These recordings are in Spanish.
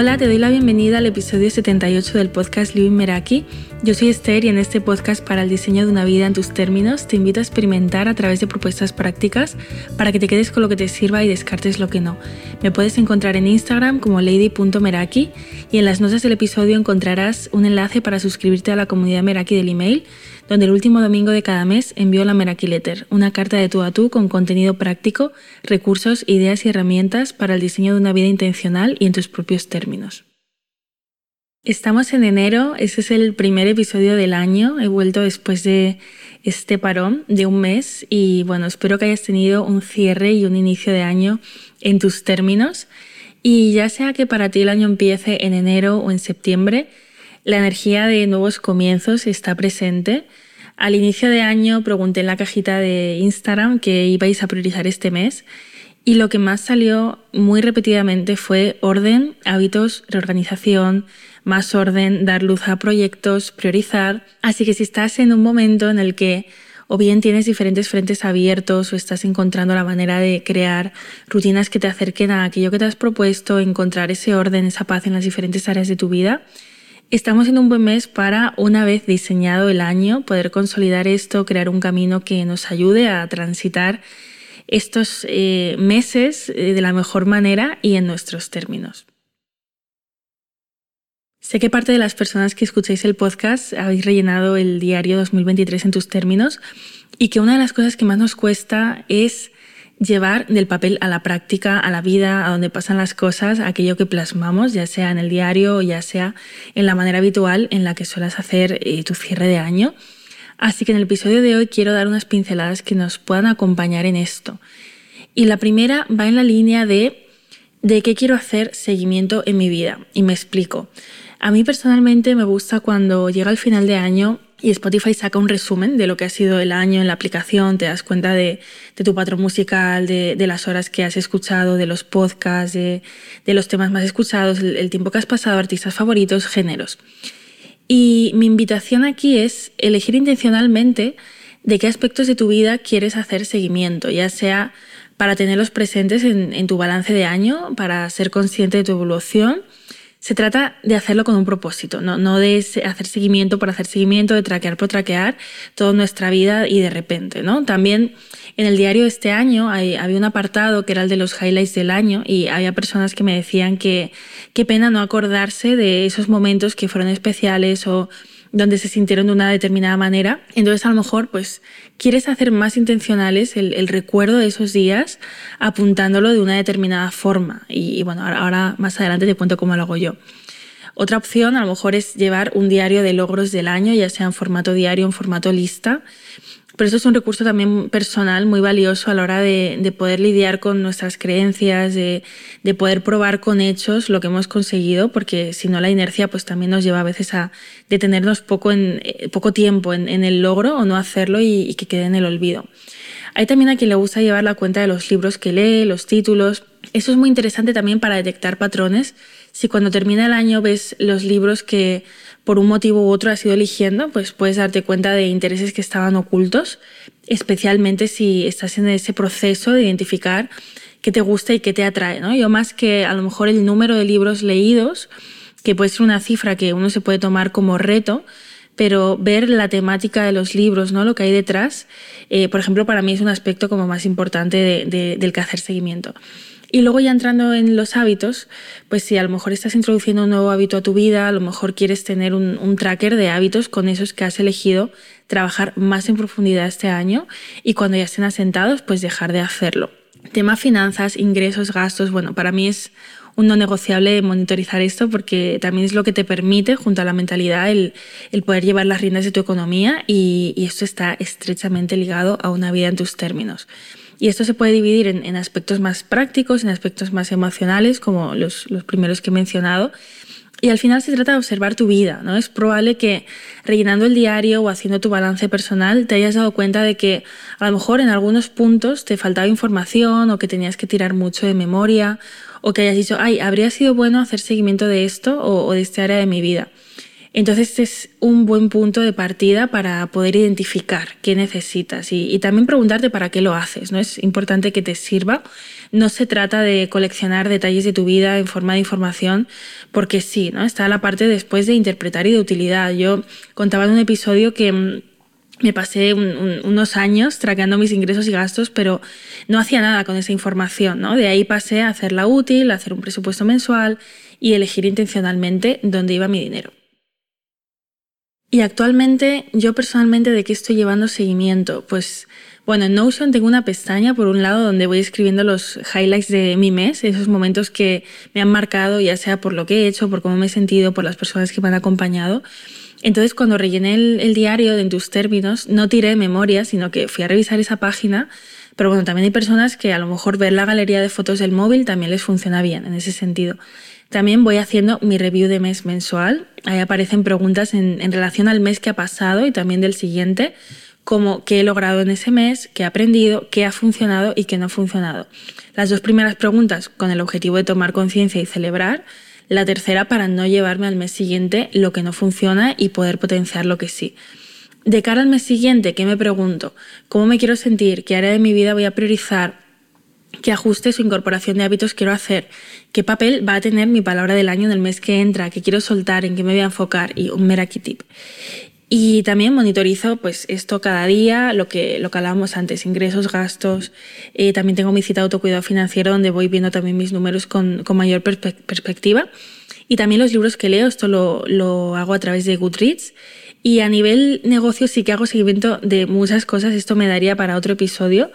Hola, te doy la bienvenida al episodio 78 del podcast Living Meraki. Yo soy Esther y en este podcast para el diseño de una vida en tus términos te invito a experimentar a través de propuestas prácticas para que te quedes con lo que te sirva y descartes lo que no. Me puedes encontrar en Instagram como lady.meraki y en las notas del episodio encontrarás un enlace para suscribirte a la comunidad Meraki del email donde el último domingo de cada mes envío la Meraki Letter, una carta de tú a tú con contenido práctico, recursos, ideas y herramientas para el diseño de una vida intencional y en tus propios términos. Estamos en enero, ese es el primer episodio del año, he vuelto después de este parón de un mes y bueno, espero que hayas tenido un cierre y un inicio de año en tus términos y ya sea que para ti el año empiece en enero o en septiembre, la energía de nuevos comienzos está presente. Al inicio de año pregunté en la cajita de Instagram qué ibais a priorizar este mes y lo que más salió muy repetidamente fue orden, hábitos, reorganización, más orden, dar luz a proyectos, priorizar. Así que si estás en un momento en el que o bien tienes diferentes frentes abiertos o estás encontrando la manera de crear rutinas que te acerquen a aquello que te has propuesto, encontrar ese orden, esa paz en las diferentes áreas de tu vida, Estamos en un buen mes para, una vez diseñado el año, poder consolidar esto, crear un camino que nos ayude a transitar estos eh, meses eh, de la mejor manera y en nuestros términos. Sé que parte de las personas que escucháis el podcast habéis rellenado el diario 2023 en tus términos y que una de las cosas que más nos cuesta es llevar del papel a la práctica, a la vida, a donde pasan las cosas, aquello que plasmamos, ya sea en el diario o ya sea en la manera habitual en la que sueles hacer eh, tu cierre de año. Así que en el episodio de hoy quiero dar unas pinceladas que nos puedan acompañar en esto. Y la primera va en la línea de de qué quiero hacer seguimiento en mi vida. Y me explico. A mí personalmente me gusta cuando llega el final de año y Spotify saca un resumen de lo que ha sido el año en la aplicación, te das cuenta de, tu patrón musical, de, las horas que has escuchado, de los podcasts, de, los temas más escuchados, el, tiempo que has pasado, artistas favoritos, géneros. Y mi invitación aquí es elegir intencionalmente de qué aspectos de tu vida quieres hacer seguimiento, ya sea para tenerlos presentes en, tu balance de año, para ser consciente de tu evolución, se trata de hacerlo con un propósito, no, de hacer seguimiento por hacer seguimiento, de traquear por traquear toda nuestra vida y de repente. ¿no? También en el diario de este año había un apartado que era el de los highlights del año y había personas que me decían que qué pena no acordarse de esos momentos que fueron especiales o donde se sintieron de una determinada manera. Entonces a lo mejor pues quieres hacer más intencionales el, recuerdo de esos días apuntándolo de una determinada forma. Y, bueno, ahora, más adelante te cuento cómo lo hago yo. Otra opción a lo mejor es llevar un diario de logros del año, ya sea en formato diario o en formato lista, pero eso es un recurso también personal muy valioso a la hora de, poder lidiar con nuestras creencias, de, poder probar con hechos lo que hemos conseguido, porque si no la inercia pues también nos lleva a veces a detenernos poco, en, eh, poco tiempo en, el logro o no hacerlo y, y que quede en el olvido. Hay también a quien le gusta llevar la cuenta de los libros que lee, los títulos. Eso es muy interesante también para detectar patrones. Si cuando termina el año ves los libros que por un motivo u otro has ido eligiendo, pues puedes darte cuenta de intereses que estaban ocultos, especialmente si estás en ese proceso de identificar qué te gusta y qué te atrae. ¿no? Yo más que a lo mejor el número de libros leídos, que puede ser una cifra que uno se puede tomar como reto, pero ver la temática de los libros, ¿no? lo que hay detrás, eh, por ejemplo, para mí es un aspecto como más importante del que hacer seguimiento. Y luego ya entrando en los hábitos, pues si a lo mejor estás introduciendo un nuevo hábito a tu vida, a lo mejor quieres tener un, tracker de hábitos con esos que has elegido, trabajar más en profundidad este año y cuando ya estén asentados, pues dejar de hacerlo. Tema finanzas, ingresos, gastos, bueno, para mí es un no negociable monitorizar esto porque también es lo que te permite, junto a la mentalidad, el, poder llevar las riendas de tu economía y, y esto está estrechamente ligado a una vida en tus términos. Y esto se puede dividir en, aspectos más prácticos, en aspectos más emocionales, como los, primeros que he mencionado. Y al final se trata de observar tu vida, ¿no? Es probable que rellenando el diario o haciendo tu balance personal te hayas dado cuenta de que a lo mejor en algunos puntos te faltaba información o que tenías que tirar mucho de memoria o que hayas dicho, ay, habría sido bueno hacer seguimiento de esto o, o de este área de mi vida. Entonces es un buen punto de partida para poder identificar qué necesitas y, también preguntarte para qué lo haces. ¿no? Es importante que te sirva. No se trata de coleccionar detalles de tu vida en forma de información, porque sí, ¿no? está la parte después de interpretar y de utilidad. Yo contaba en un episodio que mm, me pasé unos años traqueando mis ingresos y gastos, pero no hacía nada con esa información. ¿no? De ahí pasé a hacerla útil, a hacer un presupuesto mensual y elegir intencionalmente dónde iba mi dinero. Y actualmente, yo personalmente, ¿de qué estoy llevando seguimiento? Pues, bueno, en Notion tengo una pestaña, por un lado, donde voy escribiendo los highlights de mi mes, esos momentos que me han marcado, ya sea por lo que he hecho, por cómo me he sentido, por las personas que me han acompañado. Entonces, cuando rellené el, diario en tus términos, no tiré memoria, sino que fui a revisar esa página. Pero bueno, también hay personas que a lo mejor ver la galería de fotos del móvil también les funciona bien en ese sentido. También voy haciendo mi review de mes mensual. Ahí aparecen preguntas en, relación al mes que ha pasado y también del siguiente, como qué he logrado en ese mes, qué he aprendido, qué ha funcionado y qué no ha funcionado. Las dos primeras preguntas con el objetivo de tomar conciencia y celebrar. La tercera para no llevarme al mes siguiente lo que no funciona y poder potenciar lo que sí. De cara al mes siguiente, ¿qué me pregunto? ¿Cómo me quiero sentir? ¿Qué área de mi vida voy a priorizar? Qué ajustes o incorporación de hábitos quiero hacer, qué papel va a tener mi palabra del año en el mes que entra, qué quiero soltar, en qué me voy a enfocar y un Meraki tip. Y también monitorizo pues esto cada día, lo que, lo que hablábamos antes, ingresos, gastos. Eh, también tengo mi cita de autocuidado financiero donde voy viendo también mis números con, con mayor perspectiva. Y también los libros que leo, esto lo, lo hago a través de Goodreads. Y a nivel negocio sí que hago seguimiento de muchas cosas, esto me daría para otro episodio.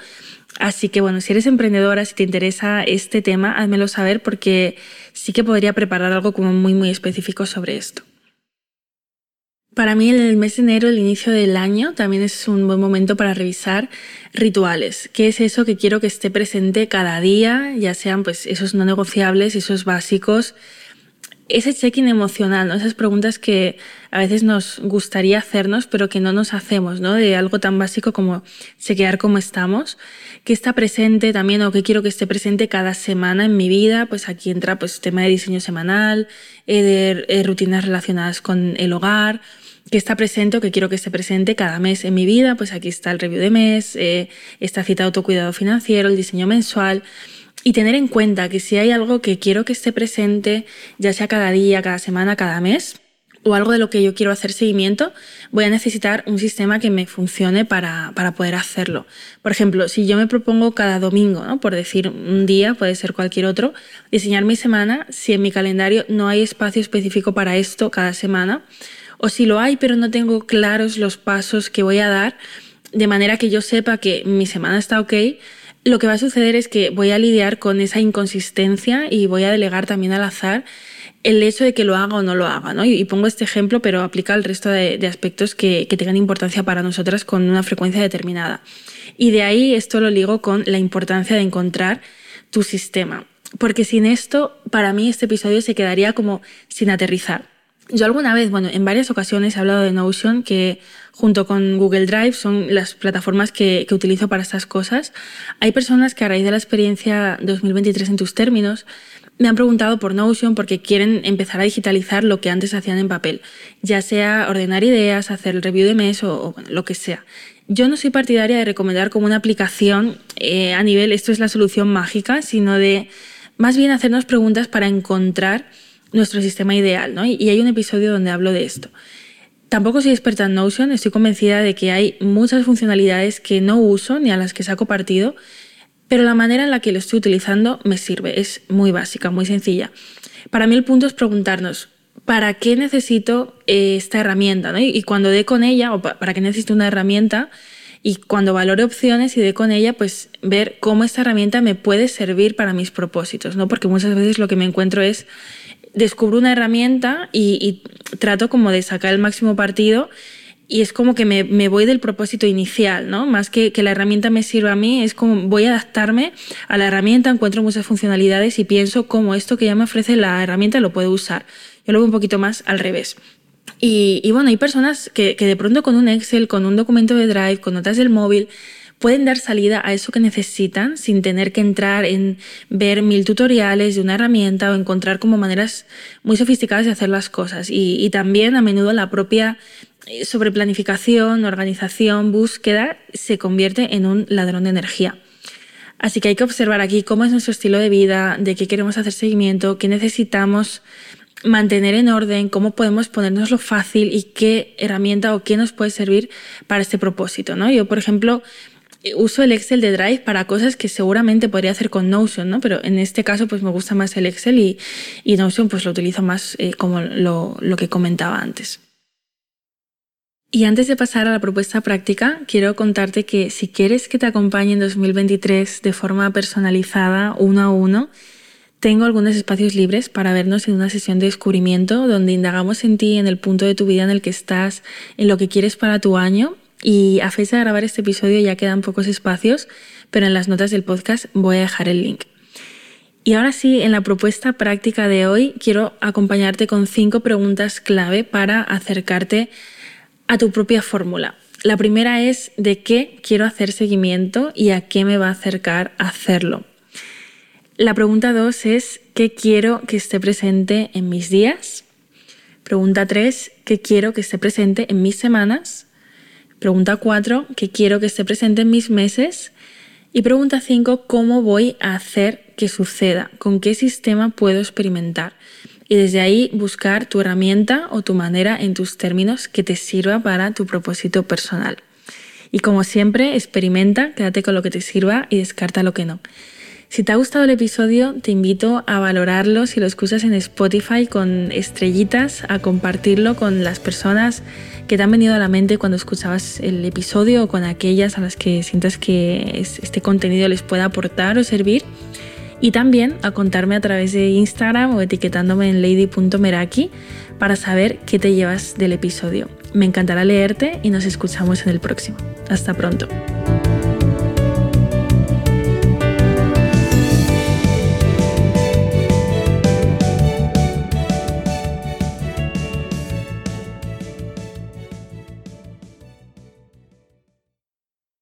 Así que bueno, si eres emprendedora, si te interesa este tema, házmelo saber porque sí que podría preparar algo como muy muy específico sobre esto. Para mí el mes de enero, el inicio del año, también es un buen momento para revisar rituales. ¿Qué es eso que quiero que esté presente cada día? Ya sean pues esos no negociables, esos básicos, ese check-in emocional, ¿no? esas preguntas que a veces nos gustaría hacernos, pero que no nos hacemos, ¿no? de algo tan básico como quedar como estamos, que está presente también o que quiero que esté presente cada semana en mi vida, pues aquí entra pues tema de diseño semanal, eh, de eh, rutinas relacionadas con el hogar, que está presente o que quiero que esté presente cada mes en mi vida, pues aquí está el review de mes, eh, esta cita de autocuidado financiero, el diseño mensual y tener en cuenta que si hay algo que quiero que esté presente, ya sea cada día, cada semana, cada mes, o algo de lo que yo quiero hacer seguimiento, voy a necesitar un sistema que me funcione para, para poder hacerlo. Por ejemplo, si yo me propongo cada domingo, por decir un día, puede ser cualquier otro, diseñar mi semana, si en mi calendario no hay espacio específico para esto cada semana, o si lo hay pero no tengo claros los pasos que voy a dar, de manera que yo sepa que mi semana está ok, lo que va a suceder es que voy a lidiar con esa inconsistencia y voy a delegar también al azar el hecho de que lo haga o no lo haga. ¿no? Y, pongo este ejemplo, pero aplica al resto de, aspectos que, que, tengan importancia para nosotras con una frecuencia determinada. Y de ahí esto lo ligo con la importancia de encontrar tu sistema. Porque sin esto, para mí este episodio se quedaría como sin aterrizar. Yo alguna vez, bueno, en varias ocasiones he hablado de Notion, que junto con Google Drive son las plataformas que, que, utilizo para estas cosas. Hay personas que a raíz de la experiencia 2023 en tus términos me han preguntado por Notion porque quieren empezar a digitalizar lo que antes hacían en papel, ya sea ordenar ideas, hacer el review de mes o, lo que sea. Yo no soy partidaria de recomendar como una aplicación eh, a nivel esto es la solución mágica, sino de más bien hacernos preguntas para encontrar nuestro sistema ideal, ¿no? Y hay un episodio donde hablo de esto. Tampoco soy experta en Notion, estoy convencida de que hay muchas funcionalidades que no uso ni a las que saco partido, pero la manera en la que lo estoy utilizando me sirve, es muy básica, muy sencilla. Para mí el punto es preguntarnos, ¿para qué necesito eh, esta herramienta? Y, cuando dé con ella, o para qué necesito una herramienta, y cuando valore opciones y dé con ella, pues ver cómo esta herramienta me puede servir para mis propósitos, ¿no? Porque muchas veces lo que me encuentro es descubro una herramienta y, trato como de sacar el máximo partido y es como que me, voy del propósito inicial, ¿no? Más que que la herramienta me sirva a mí, es como voy a adaptarme a la herramienta, encuentro muchas funcionalidades y pienso cómo esto que ya me ofrece la herramienta lo puedo usar. Yo lo veo un poquito más al revés. Y, bueno, hay personas que, que de pronto con un Excel, con un documento de Drive, con notas del móvil, pueden dar salida a eso que necesitan sin tener que entrar en ver mil tutoriales de una herramienta o encontrar como maneras muy sofisticadas de hacer las cosas. Y, también a menudo la propia eh, sobreplanificación, organización, búsqueda se convierte en un ladrón de energía. Así que hay que observar aquí cómo es nuestro estilo de vida, de qué queremos hacer seguimiento, qué necesitamos mantener en orden, cómo podemos ponernos fácil y qué herramienta o qué nos puede servir para este propósito. ¿no? Yo, por ejemplo, uso el Excel de Drive para cosas que seguramente podría hacer con Notion, ¿no? pero en este caso pues me gusta más el Excel y, y Notion pues lo utilizo más eh, como lo, lo que comentaba antes. Y antes de pasar a la propuesta práctica, quiero contarte que si quieres que te acompañe en 2023 de forma personalizada, uno a uno, tengo algunos espacios libres para vernos en una sesión de descubrimiento donde indagamos en ti, en el punto de tu vida en el que estás, en lo que quieres para tu año. Y a fecha de grabar este episodio ya quedan pocos espacios, pero en las notas del podcast voy a dejar el link. Y ahora sí, en la propuesta práctica de hoy quiero acompañarte con cinco preguntas clave para acercarte a tu propia fórmula. La primera es de qué quiero hacer seguimiento y a qué me va a acercar a hacerlo. La pregunta dos es qué quiero que esté presente en mis días. Pregunta tres, ¿qué quiero que esté presente en mis semanas? Pregunta cuatro, ¿qué quiero que esté presente en mis meses? Y pregunta cinco, ¿cómo voy a hacer que suceda? ¿Con qué sistema puedo experimentar? y desde ahí buscar tu herramienta o tu manera en tus términos que te sirva para tu propósito personal. Y como siempre, experimenta, quédate con lo que te sirva y descarta lo que no. Si te ha gustado el episodio, te invito a valorarlo si lo escuchas en Spotify con estrellitas, a compartirlo con las personas que te han venido a la mente cuando escuchabas el episodio o con aquellas a las que sientas que este contenido les pueda aportar o servir y también a contarme a través de Instagram o etiquetándome en lady.meraki para saber qué te llevas del episodio. Me encantará leerte y nos escuchamos en el próximo. Hasta pronto.